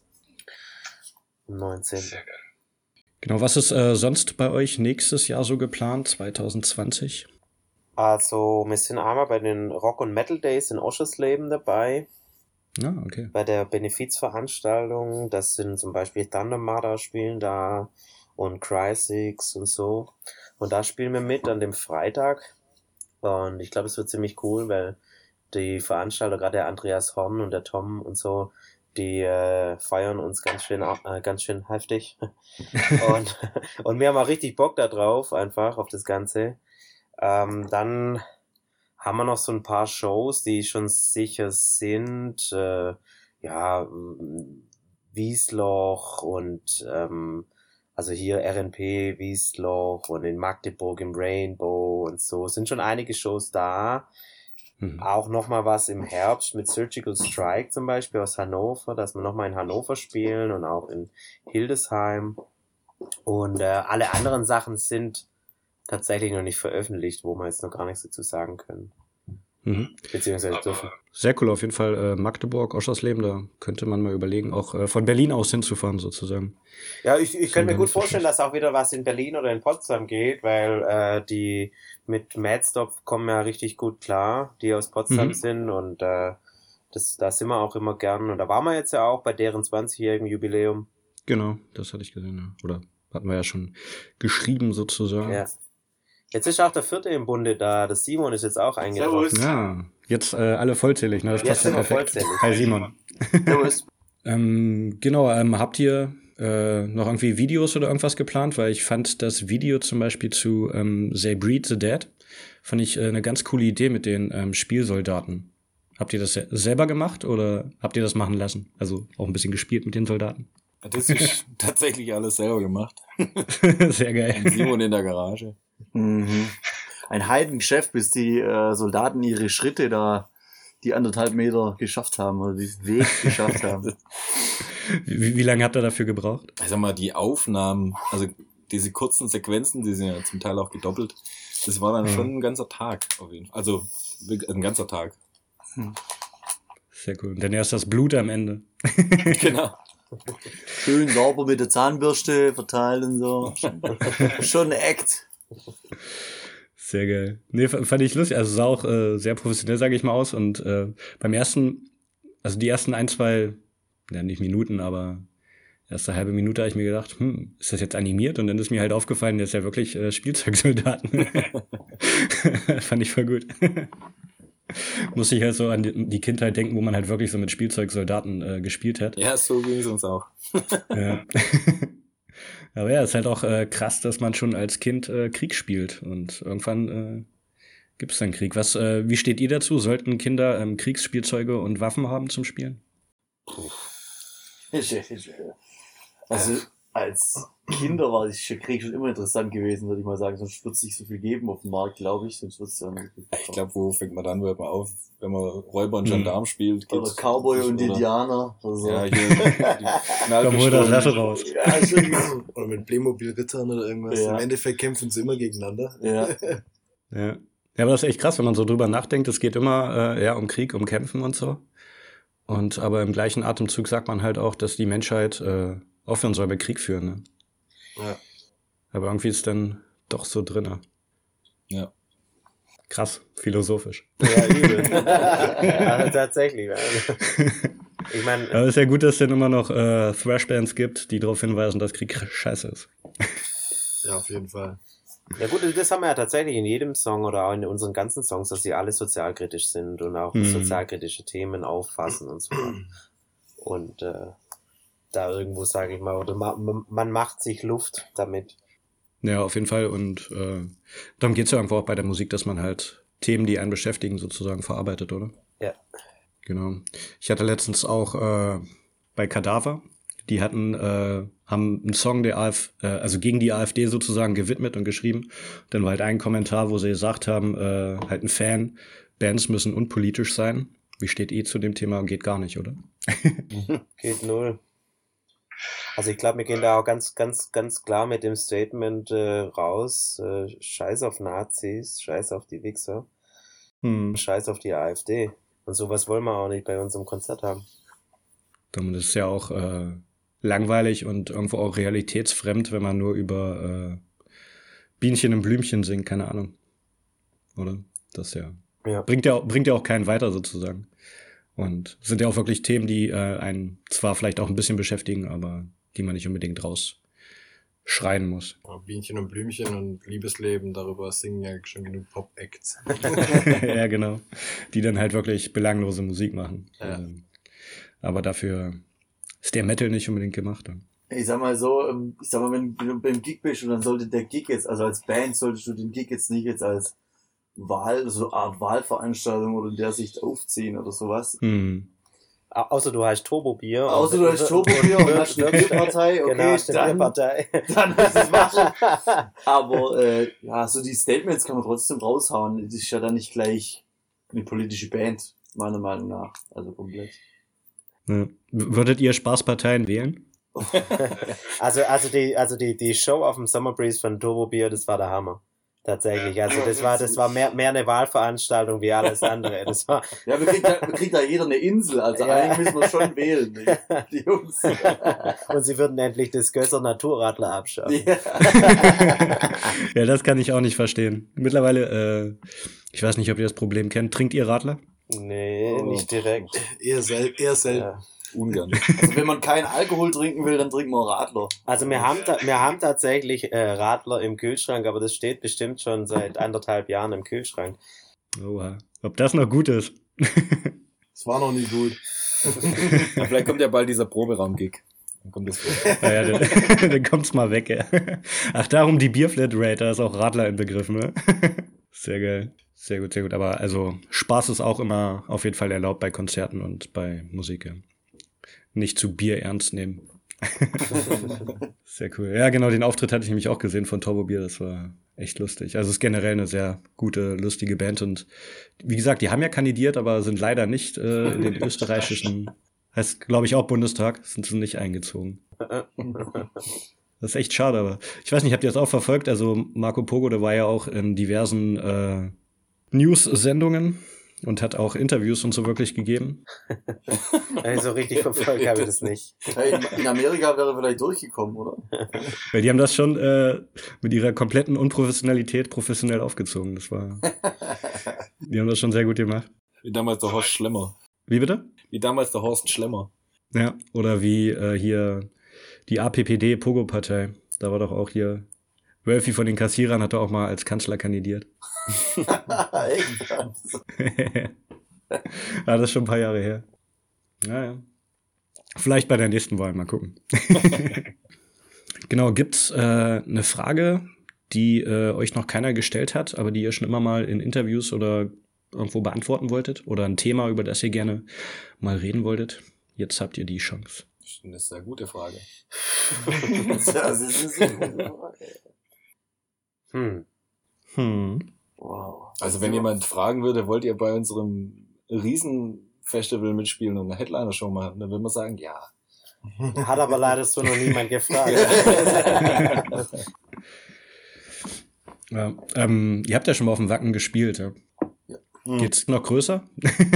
Am 19. Genau, was ist äh, sonst bei euch nächstes Jahr so geplant, 2020? Also, wir sind einmal bei den Rock- und Metal Days in Oschersleben dabei. Ah, okay. Bei der Benefizveranstaltung, das sind zum Beispiel Thundermother spielen da und Crysix und so. Und da spielen wir mit an dem Freitag. Und ich glaube, es wird ziemlich cool, weil die Veranstalter, gerade der Andreas Horn und der Tom und so, die äh, feiern uns ganz schön, äh, ganz schön heftig. und, und wir haben auch richtig Bock da drauf, einfach auf das Ganze. Ähm, dann haben wir noch so ein paar Shows, die schon sicher sind. Äh, ja, Wiesloch und ähm, also hier RNP, Wiesloch und in Magdeburg im Rainbow und so. Es sind schon einige Shows da. Mhm. Auch nochmal was im Herbst mit Surgical Strike zum Beispiel aus Hannover, dass wir nochmal in Hannover spielen und auch in Hildesheim. Und äh, alle anderen Sachen sind tatsächlich noch nicht veröffentlicht, wo wir jetzt noch gar nichts dazu sagen können. Mhm. Beziehungsweise dürfen. Sehr cool, auf jeden Fall äh, Magdeburg, Oschersleben, da könnte man mal überlegen, auch äh, von Berlin aus hinzufahren sozusagen. Ja, ich, ich könnte mir gut vorstellen, dass auch wieder was in Berlin oder in Potsdam geht, weil äh, die mit Madstop kommen ja richtig gut klar, die aus Potsdam mhm. sind und äh, das, da sind wir auch immer gern und da waren wir jetzt ja auch bei deren 20-jährigen Jubiläum. Genau, das hatte ich gesehen, ja. oder hatten wir ja schon geschrieben sozusagen. Ja. Jetzt ist auch der vierte im Bunde da. Der Simon ist jetzt auch eingetroffen. Ja, jetzt äh, alle vollzählig. Ne? Das jetzt passt ja perfekt. Vollzählig. Hi Simon. Servus. ähm, genau, ähm, habt ihr äh, noch irgendwie Videos oder irgendwas geplant? Weil ich fand das Video zum Beispiel zu ähm, They Breed the Dead, fand ich äh, eine ganz coole Idee mit den ähm, Spielsoldaten. Habt ihr das selber gemacht oder habt ihr das machen lassen? Also auch ein bisschen gespielt mit den Soldaten? Das ist tatsächlich alles selber gemacht. Sehr geil. Und Simon in der Garage. Mhm. Ein Heidengeschäft, bis die äh, Soldaten ihre Schritte da die anderthalb Meter geschafft haben oder diesen Weg geschafft haben. Wie, wie lange habt ihr dafür gebraucht? Ich sag mal, die Aufnahmen, also diese kurzen Sequenzen, die sind ja zum Teil auch gedoppelt, das war dann mhm. schon ein ganzer Tag auf jeden Fall. Also ein ganzer Tag. Hm. Sehr cool. Und dann erst das Blut am Ende. genau. Schön sauber mit der Zahnbürste verteilt und so. schon ein Act. Sehr geil. Nee, fand ich lustig. Also sah auch äh, sehr professionell, sage ich mal, aus. Und äh, beim ersten, also die ersten ein, zwei, ja nicht Minuten, aber erste halbe Minute habe ich mir gedacht, hm, ist das jetzt animiert? Und dann ist mir halt aufgefallen, das ist ja wirklich äh, Spielzeugsoldaten. fand ich voll gut. Muss ich halt so an die, Kindheit denken, wo man halt wirklich so mit Spielzeugsoldaten äh, gespielt hat. Ja, so ging es uns auch. ja. Aber ja, ist halt auch äh, krass, dass man schon als Kind äh, Krieg spielt und irgendwann äh, gibt es dann Krieg. Was, äh, wie steht ihr dazu? Sollten Kinder ähm, Kriegsspielzeuge und Waffen haben zum Spielen? Also als Kinder war der Krieg schon immer interessant gewesen, würde ich mal sagen. Sonst wird es nicht so viel geben auf dem Markt, glaube ich. Sonst wird's dann ich glaube, wo fängt man dann, hört man auf, wenn man Räuber und hm. Gendarm spielt? Oder Cowboy und Indianer. Oder so. Ja, hier, Komm, hol das Latte raus. Ja, oder mit Playmobil-Rittern oder irgendwas. Ja. Im Endeffekt kämpfen sie immer gegeneinander. Ja. ja. Ja, aber das ist echt krass, wenn man so drüber nachdenkt. Es geht immer äh, ja, um Krieg, um Kämpfen und so. Und aber im gleichen Atemzug sagt man halt auch, dass die Menschheit äh, aufhören soll bei Krieg führen. Ne? Ja. Aber irgendwie ist dann doch so drinne. Ja. Krass, philosophisch. Ja, übel. ja, tatsächlich. Ich meine. Aber es ist ja gut, dass es dann immer noch äh, Thrash-Bands gibt, die darauf hinweisen, dass Krieg scheiße ist. Ja, auf jeden Fall. Ja gut, das haben wir ja tatsächlich in jedem Song oder auch in unseren ganzen Songs, dass sie alle sozialkritisch sind und auch mhm. sozialkritische Themen auffassen und so. Und äh, da irgendwo, sage ich mal, oder man, man macht sich Luft damit. Ja, auf jeden Fall. Und äh, darum geht es ja irgendwo auch bei der Musik, dass man halt Themen, die einen beschäftigen, sozusagen verarbeitet, oder? Ja. Genau. Ich hatte letztens auch äh, bei Kadaver, die hatten, äh, haben einen Song der AfD, äh, also gegen die AfD sozusagen gewidmet und geschrieben. Dann war halt ein Kommentar, wo sie gesagt haben, äh, halt ein Fan, Bands müssen unpolitisch sein. Wie steht ihr zu dem Thema? Geht gar nicht, oder? Geht null. Also ich glaube, wir gehen da auch ganz, ganz, ganz klar mit dem Statement äh, raus. Äh, scheiß auf Nazis, scheiß auf die Wichser, hm. scheiß auf die AfD. Und sowas wollen wir auch nicht bei unserem Konzert haben. Damit ist ja auch äh, langweilig und irgendwo auch realitätsfremd, wenn man nur über äh, Bienchen und Blümchen singt, keine Ahnung. Oder? Das ja. ja. Bringt ja, bringt ja auch keinen weiter sozusagen. Und sind ja auch wirklich Themen, die äh, einen zwar vielleicht auch ein bisschen beschäftigen, aber die man nicht unbedingt raus schreien muss. Bienchen und Blümchen und Liebesleben, darüber singen ja schon genug Pop-Acts. ja, genau. Die dann halt wirklich belanglose Musik machen. Ja. Ähm, Aber dafür ist der Metal nicht unbedingt gemacht. Ich sag mal so, ähm, ich sag mal, wenn du beim Gig bist und dann sollte der Gig jetzt, also als Band solltest du den Gig jetzt nicht jetzt als Wahl, so eine Art Wahlveranstaltung oder in der Sicht aufziehen oder sowas. Hm. Au- Außer du heißt Turbobier. Außer du hast Turbobier und hast eine Bierpartei, okay, genau, dann, Partei. dann ist es machen. Aber äh, ja, so die Statements kann man trotzdem raushauen. Das ist ja dann nicht gleich eine politische Band, meiner Meinung nach. Also komplett. W- Würdet ihr Spaßparteien wählen? Also, also die, also die, die Show auf dem Summer Breeze von Turbo Bier, das war der Hammer. Tatsächlich. Also das war, das war mehr, mehr eine Wahlveranstaltung wie alles andere. Das war, Ja, wir kriegt da, wir kriegt da jeder eine Insel, also Ja. eigentlich müssen wir schon wählen, die, die Jungs. und sie würden endlich das Gösser Naturradler abschaffen. ja. ja, das kann ich auch nicht verstehen. Mittlerweile, äh, ich weiß nicht, ob ihr das Problem kennt. Trinkt ihr Radler? Nee, Oh. nicht direkt. Eher, sel eher selten. Ja. Ungern. Also wenn man keinen Alkohol trinken will, dann trinken wir Radler. Also wir haben, ta- wir haben tatsächlich äh, Radler im Kühlschrank, aber das steht bestimmt schon seit anderthalb Jahren im Kühlschrank. Oha. Ob das noch gut ist? Das war noch nie gut. Ja, vielleicht kommt ja bald dieser Proberaum-Gig. Dann kommt das naja, dann, dann kommt's mal weg, ja. Ach, darum die Bierflatrate, da ist auch Radler inbegriffen, ne? Sehr geil. Sehr gut, sehr gut. Aber also Spaß ist auch immer auf jeden Fall erlaubt bei Konzerten und bei Musik. Ja. Nicht zu Bier ernst nehmen. Sehr cool. Ja, genau, den Auftritt hatte ich nämlich auch gesehen von Turbo Bier. Das war echt lustig. Also es ist generell eine sehr gute, lustige Band. Und wie gesagt, die haben ja kandidiert, aber sind leider nicht äh, in den österreichischen, heißt glaube ich auch Bundestag, sind sie nicht eingezogen. Das ist echt schade, aber ich weiß nicht, habt ihr das auch verfolgt? Also Marco Pogo, der war ja auch in diversen äh, News-Sendungen und hat auch Interviews und so wirklich gegeben. Also so richtig verfolgt habe ich das nicht. In, in Amerika wäre er vielleicht durchgekommen, oder? Weil die haben das schon äh, mit ihrer kompletten Unprofessionalität professionell aufgezogen. Das war. die haben das schon sehr gut gemacht. Wie damals der Horst Schlemmer. Wie bitte? Wie damals der Horst Schlemmer. Ja, oder wie äh, hier die APPD Pogo-Partei. Da war doch auch hier. Wölfi von den Kassierern hat doch auch mal als Kanzler kandidiert. Echt? ja, das ist schon ein paar Jahre her. Naja. Vielleicht bei der nächsten Wahl, mal gucken. genau, gibt's äh, eine Frage, die äh, euch noch keiner gestellt hat, aber die ihr schon immer mal in Interviews oder irgendwo beantworten wolltet? Oder ein Thema, über das ihr gerne mal reden wolltet? Jetzt habt ihr die Chance. Das ist eine sehr gute Frage. das ist so. Hm. Hm. Wow. Also wenn jemand fragen würde, wollt ihr bei unserem Riesenfestival mitspielen und eine Headliner-Show machen, dann würde man sagen, ja. Hat aber leider so noch niemand gefragt. Ja, ähm, ihr habt ja schon mal auf dem Wacken gespielt, ja? Hm. Geht's noch größer?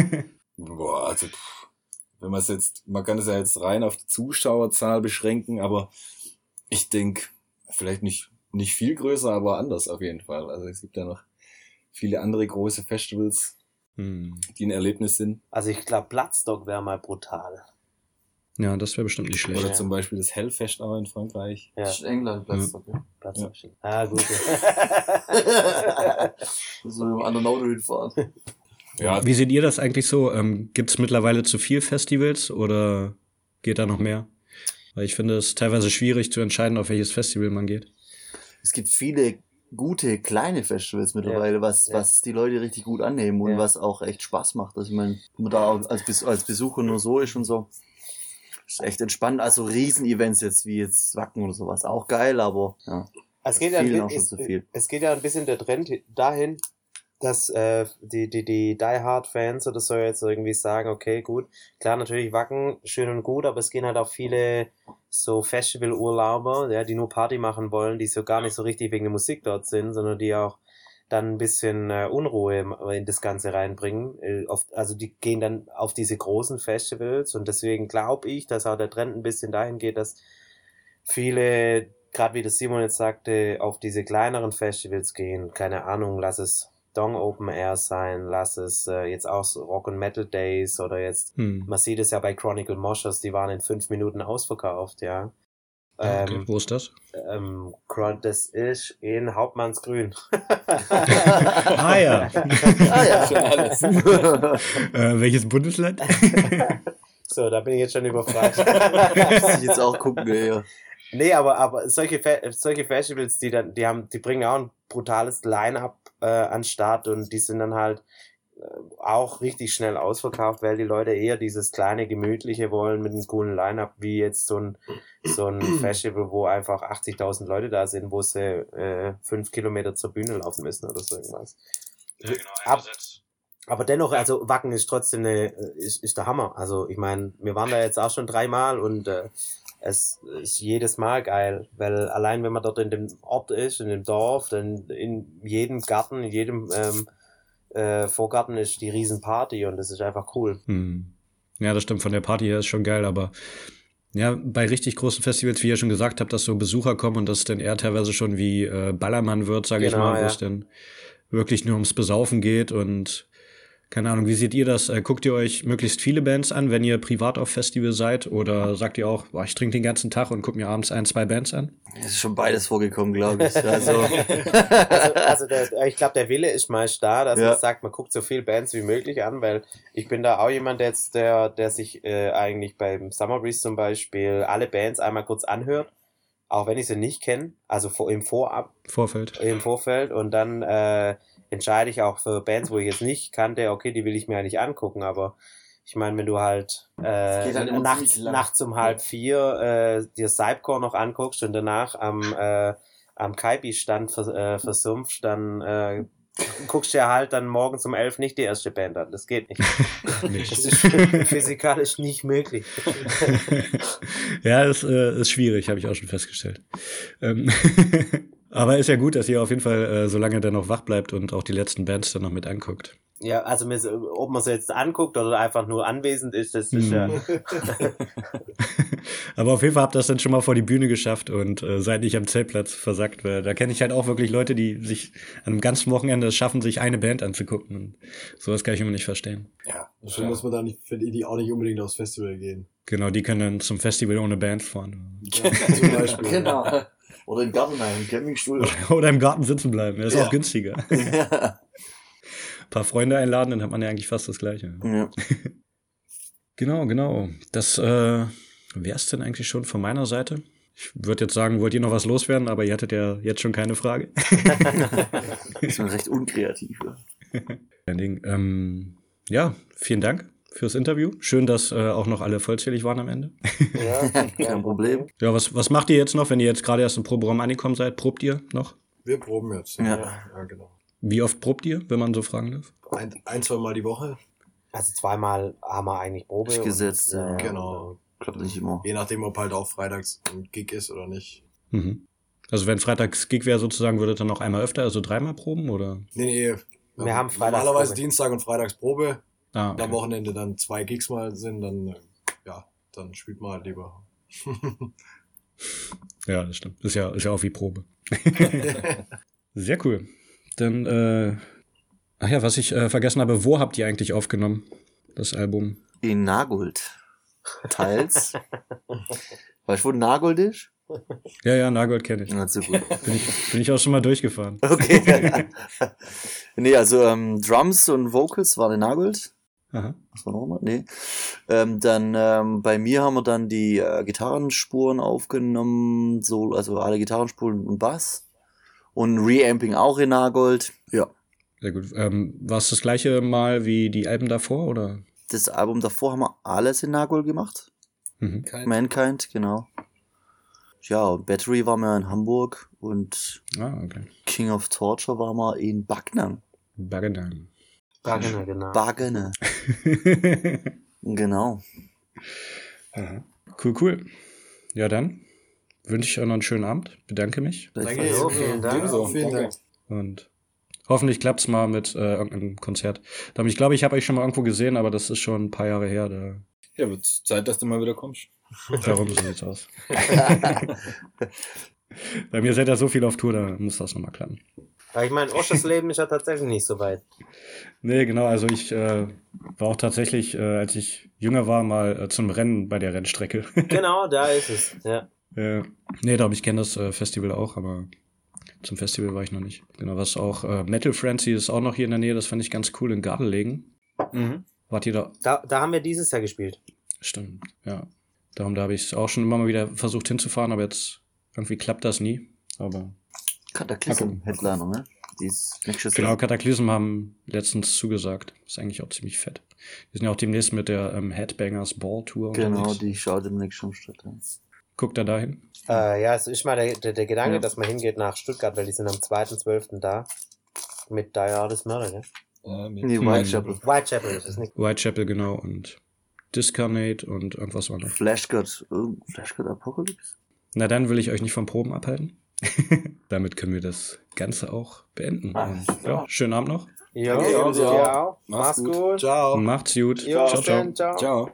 Boah, also pff, wenn man es jetzt, man kann es ja jetzt rein auf die Zuschauerzahl beschränken, aber ich denke, vielleicht nicht, nicht viel größer, aber anders auf jeden Fall. Also es gibt ja noch viele andere große Festivals, Hm. die ein Erlebnis sind. Also ich glaube, Bloodstock wäre mal brutal. Ja, das wäre bestimmt nicht schlecht. Oder Ja. zum Beispiel das Hellfest auch in Frankreich. Ja, Das ist England, Platz. Ja. Bloodstock. Ah, gut. so mit einem anderen Auto hinfahren. Ja, Wie seht ihr das eigentlich so? Ähm, Gibt es mittlerweile zu viel Festivals oder geht da noch mehr? Weil ich finde es teilweise schwierig zu entscheiden, auf welches Festival man geht. Es gibt viele gute kleine Festivals mittlerweile, was, ja. was die Leute richtig gut annehmen und Ja. was auch echt Spaß macht. Also ich meine, wenn man da als, als Besucher nur so ist und so, ist echt entspannt. Also Riesen-Events jetzt wie jetzt Wacken oder sowas, auch geil, aber ja. Es geht, ja ein, es, zu viel. es geht ja ein bisschen der Trend dahin, dass äh, die, die, die Die Hard Fans oder so jetzt irgendwie sagen, okay, gut, klar, natürlich Wacken, schön und gut, aber es gehen halt auch viele so Festival-Urlauber, ja, die nur Party machen wollen, die so gar nicht so richtig wegen der Musik dort sind, sondern die auch dann ein bisschen äh, Unruhe im- in das Ganze reinbringen. Äh, oft, also die gehen dann auf diese großen Festivals und deswegen glaube ich, dass auch der Trend ein bisschen dahin geht, dass viele, gerade wie das Simon jetzt sagte, auf diese kleineren Festivals gehen. Keine Ahnung, lass es Dong Open Air sein, lass es äh, jetzt auch so Rock and Metal Days oder jetzt, Hm. man sieht es ja bei Chronicle Moshers, die waren in fünf Minuten ausverkauft, ja. Ah, Okay. Ähm, Wo ist das? ähm, das ist in Hauptmannsgrün. Ah ja. ah ja. Schon alles. äh, welches Bundesland? So, da bin ich jetzt schon überfragt. Muss ich jetzt auch gucken, ja. Nee, aber, aber solche, Fe solche Festivals, die dann, die haben, die bringen auch ein brutales Line-up äh, an Start und die sind dann halt äh, auch richtig schnell ausverkauft, weil die Leute eher dieses kleine, gemütliche wollen mit einem coolen Line-up, wie jetzt so ein, so ein Festival, wo einfach 80.000 Leute da sind, wo sie äh, fünf Kilometer zur Bühne laufen müssen oder so irgendwas. Ja, genau, Ab- Aber dennoch, also Wacken ist trotzdem eine, äh, ist, ist der Hammer. Also ich meine, wir waren da jetzt auch schon dreimal und äh, es ist jedes Mal geil, weil allein wenn man dort in dem Ort ist, in dem Dorf, dann in jedem Garten, in jedem ähm, äh, Vorgarten ist die Riesenparty und das ist einfach cool. Hm. Ja, das stimmt. Von der Party her ist schon geil, aber ja, bei richtig großen Festivals, wie ihr schon gesagt habt, dass so Besucher kommen und das dann eher teilweise schon wie äh, Ballermann wird, sage ich Genau, mal, wo ja. es dann wirklich nur ums Besaufen geht und keine Ahnung, wie seht ihr das? Äh, guckt ihr euch möglichst viele Bands an, wenn ihr privat auf Festival seid? Oder sagt ihr auch, boah, ich trinke den ganzen Tag und gucke mir abends ein, zwei Bands an? Es ist schon beides vorgekommen, glaube ich. Also, Also, also der, ich glaube, der Wille ist meist da, dass Ja. man sagt, man guckt so viel Bands wie möglich an, weil ich bin da auch jemand, der, jetzt, der, der sich äh, eigentlich beim Summer Breeze zum Beispiel alle Bands einmal kurz anhört, auch wenn ich sie nicht kenne, also vor, im Vorab, Vorfeld. im Vorfeld und dann äh, entscheide ich auch für Bands, wo ich jetzt nicht kannte, okay, die will ich mir eigentlich angucken, aber ich meine, wenn du halt, äh, halt nachts, nachts um halb vier äh, dir Cypcore noch anguckst und danach am, äh, am Kaipi-Stand vers äh, versumpfst, dann äh, guckst du ja halt dann morgens um elf nicht die erste Band an. Das geht nicht. Das ist physikalisch nicht möglich. ja, ist, äh, ist schwierig, habe ich auch schon festgestellt. Ähm, aber ist ja gut, dass ihr auf jeden Fall äh, so lange dann noch wach bleibt und auch die letzten Bands dann noch mit anguckt. Ja, also mir- ob man es jetzt anguckt oder einfach nur anwesend ist, das ist ja. Mhm. Aber auf jeden Fall habt ihr das dann schon mal vor die Bühne geschafft und äh, seid nicht am Zeltplatz versackt. Weil da kenne ich halt auch wirklich Leute, die sich an einem ganzen Wochenende es schaffen, sich eine Band anzugucken. Und sowas kann ich immer nicht verstehen. Ja, schön, dass man da nicht, für die, die auch nicht unbedingt aufs Festival gehen. Genau, die können dann zum Festival ohne Band fahren. Ja, zum Beispiel. genau. Oder im Garten ein im Campingstuhl. Oder im Garten sitzen bleiben. Das ist Ja. auch günstiger. ja. Ein paar Freunde einladen, dann hat man ja eigentlich fast das Gleiche. ja. Genau, genau. Das äh, wäre es denn eigentlich schon von meiner Seite. Ich würde jetzt sagen, wollt ihr noch was loswerden, aber ihr hattet ja jetzt schon keine Frage. Ist man recht unkreativ. Ja. Ähm, ja, vielen Dank fürs Interview. Schön, dass äh, auch noch alle vollzählig waren am Ende. ja Kein Problem. Ja, was, was macht ihr jetzt noch, wenn ihr jetzt gerade erst im Proberaum angekommen seid? Probt ihr noch? Wir proben jetzt. Ja. ja genau. Wie oft probt ihr, wenn man so fragen darf? Ein, ein zwei Mal die Woche. Also zweimal haben wir eigentlich Probe. Ist gesetzt, und, ja. äh, Genau. Klappt nicht immer. Je nachdem, ob halt auch freitags ein Gig ist oder nicht. Mhm. Also wenn Freitags Gig wäre sozusagen, würdet ihr noch einmal öfter, also dreimal proben oder? Nee, nee. Wir haben Freitags Normalerweise Probe. Dienstag und Freitags Probe. Ah, Wenn am Wochenende dann zwei Gigs mal sind, dann, äh, ja, dann spielt man halt lieber. Ja, das stimmt. Ist ja, ist ja auch wie Probe. Sehr cool. Dann, äh, ach ja, was ich äh, vergessen habe, wo habt ihr eigentlich aufgenommen, das Album? In Nagold. Teils. weißt du, wo Nagold ist? Ja, ja, Nagold kenne ich. Nicht so gut. Bin ich. Bin ich auch schon mal durchgefahren. Okay. nee, also ähm, Drums und Vocals waren in Nagold. Aha. Was war noch mal? Nee. Ähm, dann ähm, bei mir haben wir dann die äh, Gitarrenspuren aufgenommen, so, also alle Gitarrenspuren und Bass. Und Reamping auch in Nagold. Ja. Sehr gut. Ähm, war es das gleiche Mal wie die Alben davor, oder? Das Album davor haben wir alles in Nagold gemacht. Mhm. Mankind, genau. Ja, Battery waren wir in Hamburg und Ah, okay. King of Torture waren wir in Backnang. Baggedang. Baggener, genau. Bagene. Genau. Aha. Cool, cool. Ja, dann wünsche ich euch noch einen schönen Abend. Bedanke mich. Danke. Jo, vielen Dank. Ebenso. Vielen. Dank. Und hoffentlich klappt's mal mit äh, irgendeinem Konzert. Damit ich glaube, ich habe euch schon mal irgendwo gesehen, aber das ist schon ein paar Jahre her. Da, Ja, wird Zeit, dass du mal wieder kommst. darum so sieht's aus. Bei mir seid ihr so viel auf Tour, da muss das nochmal klappen. Weil ich meine, Oschersleben ist ja tatsächlich nicht so weit. Nee, genau. Also ich äh, war auch tatsächlich, äh, als ich jünger war, mal äh, zum Rennen bei der Rennstrecke. Genau, da ist es. Ja. äh, nee, darum, ich kenne das Festival auch, aber zum Festival war ich noch nicht. Genau, was auch äh, Metal Frenzy ist auch noch hier in der Nähe. Das fand ich ganz cool in Gardelegen. Mhm. Wart ihr da? Da, da haben wir dieses Jahr gespielt. Stimmt, ja. Darum, da habe ich auch schon immer mal wieder versucht hinzufahren, aber jetzt irgendwie klappt das nie. Aber Cataclysm Headliner, ne? Die ist nächstes genau, Jahr. Cataclysm haben letztens zugesagt. Ist eigentlich auch ziemlich fett. Wir sind ja auch demnächst mit der ähm, Headbangers Ball Tour Genau, unterwegs. die schaut demnächst schon statt. Guckt da dahin. Äh, ja, es ist mal der, der, der Gedanke, Ja. dass man hingeht nach Stuttgart, weil die sind am 2.12. da. Mit Die Hardest Murder, ne? Äh, mit- Nee, Whitechapel. Whitechapel ist es nicht. Whitechapel, genau, und Discarnate und irgendwas war noch. Flashgod, irgend- Flashgod Apocalypse? Na, dann will ich euch nicht vom Proben abhalten. Damit können wir das Ganze auch beenden. Ja, schönen Abend noch. Ja, ja, ja. Mach's gut. Ciao. Macht's gut. Ciao, ciao. Ciao.